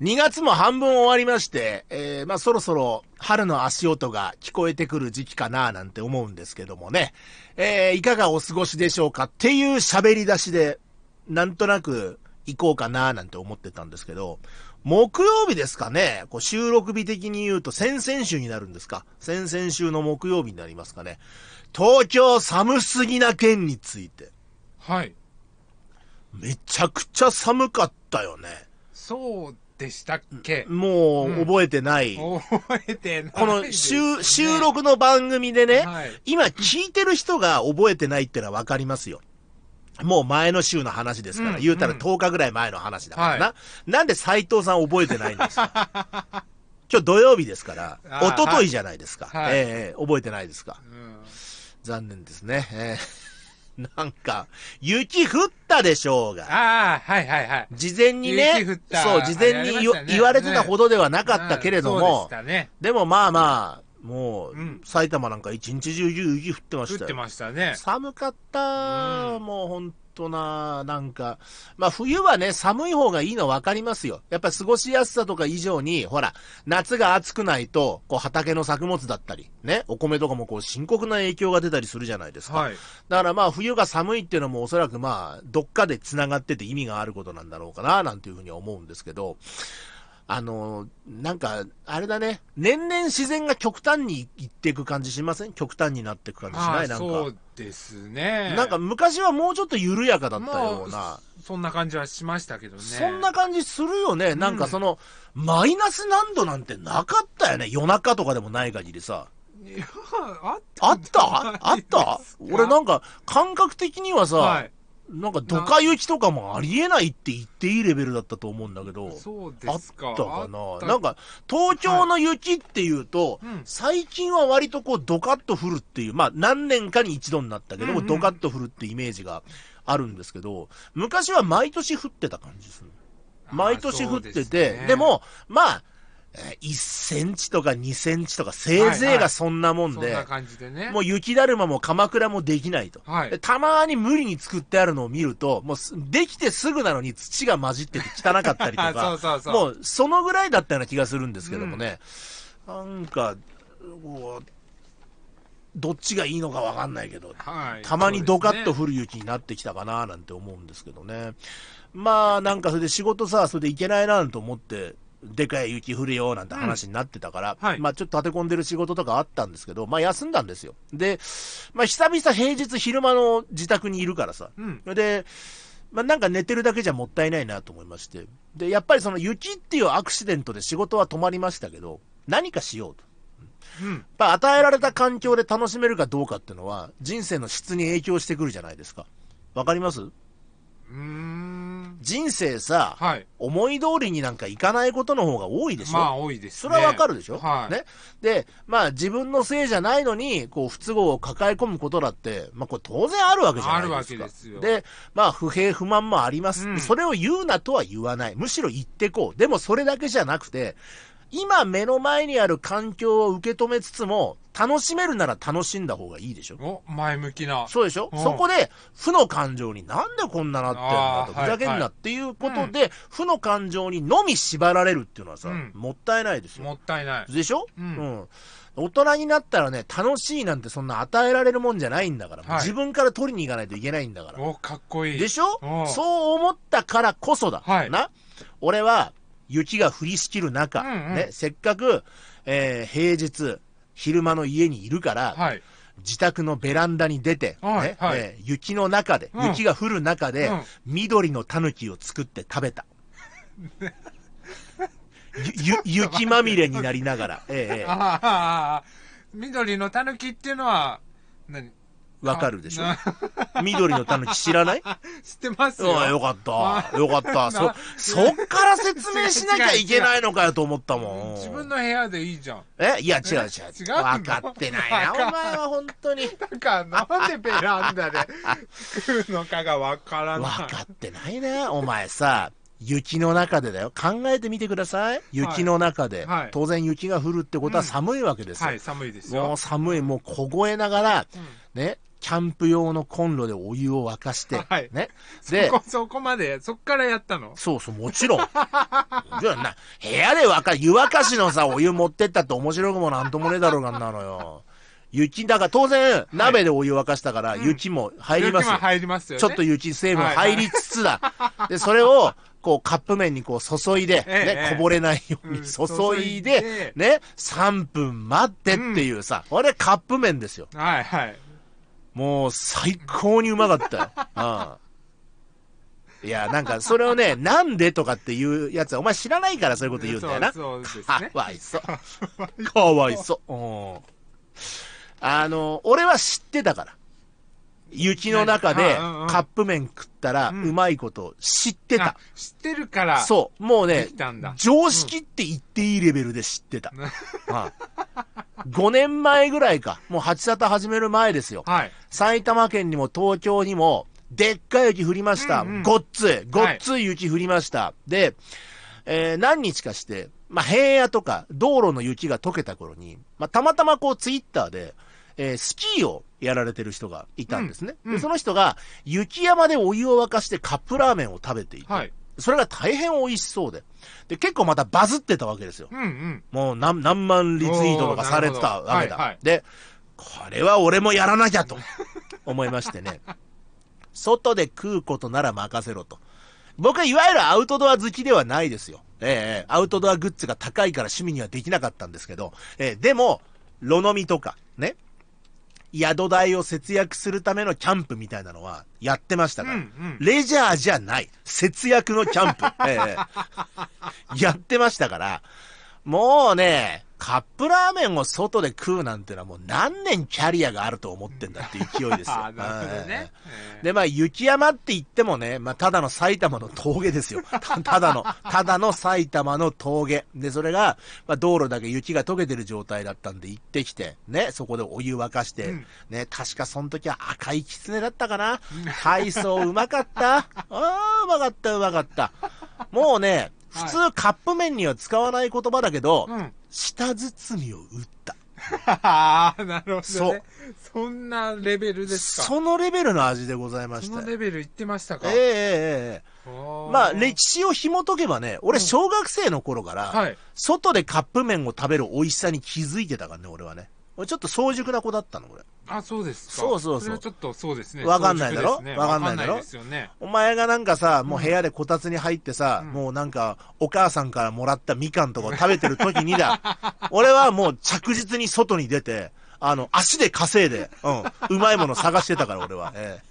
2月も半分終わりまして、えー、まあそろそろ春の足音が聞こえてくる時期かななんて思うんですけどもね。えー、いかがお過ごしでしょうか？っていう喋り出しで、なんとなく行こうかななんて思ってたんですけど、木曜日ですかね、こう収録日的に言うと先々週になるんですか？先々週の木曜日になりますかね？東京寒すぎな件について。はい。めちゃくちゃ寒かったよね。そうでしたっけ？もううん覚えてない。覚えてない、この収収録の番組でね、はい。今聞いてる人が覚えてないってのはわかりますよ。もう前の週の話ですから、うん言うたらうん10日ぐらい前の話だからな。はなんで斎藤さん覚えてないんですか？今日土曜日ですから、あー一昨日じゃないですか。はいええ覚えてないですか。うん残念ですね。ええ なんか、雪降ったでしょうが。ああ、はいはいはい。事前にねそう、事前にね言われてたほどではなかったけれどうんも、そうね。でもまあまあ、もう、うん埼玉なんか一日中雪降ってま降ってしたよ。ましたね。寒かった、うんもうほんとな、なんか、まあ冬はね、寒い方がいいの分かりますよ。やっぱ過ごしやすさとか以上に、ほら、夏が暑くないと、こう畑の作物だったり、ね、お米とかもこう深刻な影響が出たりするじゃないですか。はい。だからまあ冬が寒いっていうのもおそらくまあ、どっかで繋がってて意味があることなんだろうかな、なんていうふうには思うんですけど、あの、なんか、あれだね、年々自然が極端にいっていく感じしません？極端になっていく感じしない？なんか。そうですね。なんか昔はもうちょっと緩やかだったような、まあそんな感じはしましたけどね。そんな感じするよね。なんかその、マイナス何度なんてなかったよね。夜中とかでもない限りさ。いやあっあった？あった？俺なんか感覚的にはさ、はい。なんかドカ雪とかもありえないって言っていいレベルだったと思うんだけど。そうあっですか。たかあったななんか、東京の雪っていうと、うん最近は割とこうドカッと降るっていう、まあ何年かに一度になったけども、うんうんドカッと降るってイメージがあるんですけど、昔は毎年降ってた感じする。毎年降ってて、ですねでも、まあ、えー1センチとか2センチとか、せいぜいがそんなもんで、そんな感じでね。もう雪だるまも鎌倉もできないと。はいでたまに無理に作ってあるのを見ると、もうすできてすぐなのに土が混じってて汚かったりとあか、そうそうそう。もうそのぐらいだったような気がするんですけどもね、なんか、こうどっちがいいのかわかんないけど、はい、たまにドカッと降る雪になってきたかななんて思うんですけどね。まあなんかそれで仕事さ、それで行けないななんて思って、でかい雪降るよなんて話になってたから、うんはいまあちょっと立て込んでる仕事とかあったんですけど、まあ休んだんですよ。で、まあ久々平日昼間の自宅にいるからさ。うん。で、まあなんか寝てるだけじゃもったいないなと思いまして。で、やっぱりその雪っていうアクシデントで仕事は止まりましたけど、何かしようと。うん。やっぱ与えられた環境で楽しめるかどうかっていうのは、人生の質に影響してくるじゃないですか。わかります？うーん。人生さ、はい。思い通りになんかいかないことの方が多いでしょ、まあ、多いですね。それはわかるでしょ、はい。ね？で、まあ自分のせいじゃないのに、こう不都合を抱え込むことだって、まあこれ当然あるわけじゃないですか。あるわけですよで、まあ不平不満もあります、うんそれを言うなとは言わない。むしろ言ってこう。でもそれだけじゃなくて、今目の前にある環境を受け止めつつも、楽しめるなら楽しんだ方がいいでしょ？お、前向きな。そうでしょ、うんそこで、負の感情になんでこんななってんだと、ふざけんはいはないっていうことで、負の感情にのみ縛られるっていうのはさ、うんもったいないですよ。もったいない。でしょ、うん大人になったらね、楽しいなんてそんな与えられるもんじゃないんだから、はい自分から取りに行かないといけないんだから。お、かっこいい。でしょ？うんそう思ったからこそだ。はいな？俺は、雪が降りしきる中、うんうん。ね、せっかく、えー平日、昼間の家にいるから、はい。自宅のベランダに出て、ねはいはい。えー雪の中で、うん。雪が降る中で、うん。緑の狸を作って食べた。ゆゆ雪まみれになりながら、ええええああああ、緑の狸っていうのは、何？わかるでしょ？あ緑の狸知らない？知ってますよ。よかった。よかった。そな、そっから説明しなきゃいけないのかよと思ったもん。自分の部屋でいいじゃん。え？いや、違う違う。違うの分かってないな、お前は本当に。だからなんでベランダで食うのかがわから分ない。かってないね。お前さ、雪の中でだよ。考えてみてください。雪の中で。はい当然雪が降るってことは寒いわけですよ。はい、寒いですよもう。寒い、もう凍えながら、うんね、キャンプ用のコンロでお湯を沸かして、はいね。そで、こ、そこまで、そっからやったの？そうそう、もちろん。じゃあな、部屋で沸か、湯沸かしのさ、お湯持ってったって面白くもなんともねえだろうがんなのよ。雪、だから当然、鍋でお湯沸かしたから、うん雪も入ります。入りますよね。ちょっと雪成分入りつつだ。で、それを、こう、カップ麺にこう注いで、ええね、こぼれないようにうん注注いいでで、ね、3分待ってっていうさ、これカップ麺ですよ。はいはい。もう、最高にうまかったよ。うん。いや、なんか、それをね、なんでとかっていうやつは、お前知らないからそういうこと言うんだよな。そうそうですかね。わいそう。かわいそう。うん。あの、俺は知ってたから。雪の中でカップ麺食ったらううんまいこと知ってたあ。知ってるから。そう。もうね常識って言っていいレベルで知ってた。5年前ぐらいか。もう八里始める前ですよ。はい。埼玉県にも東京にも、でっかい雪降りました。うんうんごっつい、ごっつい雪降りました。で、えー何日かして、まあ、平野とか道路の雪が溶けた頃に、まあ、たまたまこうツイッターで、えースキーをやられてる人がいたんですね。うんうんでその人が雪山でお湯を沸かしてカップラーメンを食べていて、はい。それが大変美味しそうで。で、結構またバズってたわけですよ。うんうん。もう何何万リツイートとかされてたわけだ。はいはいで、これは俺もやらなきゃと 思いましてね。外で食うことなら任せろと。僕はいわゆるアウトドア好きではないですよ。ええアウトドアグッズが高いから趣味にはできなかったんですけど、ええでも、ロノミとか、ね。宿代を節約するためのキャンプみたいなのはやってましたから。うんうんレジャーじゃない。節約のキャンプ。ええやってましたから、もうね、カップラーメンを外で食うなんてのはもう何年キャリアがあると思ってんだって勢いですよ。なるほどね。えで、まあ、雪山って言ってもね、まあ、ただの埼玉の峠ですよ。たただの、ただの埼玉の峠。で、それが、まあ、道路だけ雪が溶けてる状態だったんで行ってきて、ね、そこでお湯沸かして、うんね、確かその時は赤い狐だったかな。海藻うまかった。ああ、うまかった、うまかった。もうね、普通カップ麺には使わない言葉だけど、えうん。舌包みを打った。ああ、なるほどね。そうそんなレベルですか。そのレベルの味でございましそたよ。のレベル言ってましたか。ええええええまあ、歴史を紐解けばね、俺、うん小学生の頃から、はい。外でカップ麺を食べる美味しさに気づいてたからね、俺はね。俺ちょっと早熟な子だったの、俺。あ、そうですか。そうそうそうれはちょっとそうですね。わかんないだろ？早熟ですねわかんないだろ？わですよね。お前がなんかさ、もう部屋でこたつに入ってさ、うんもうなんか、お母さんからもらったみかんとかを食べてる時にだ、俺はもう着実に外に出て、あの、足で稼いで、うん、うまいもの探してたから、俺は。ええ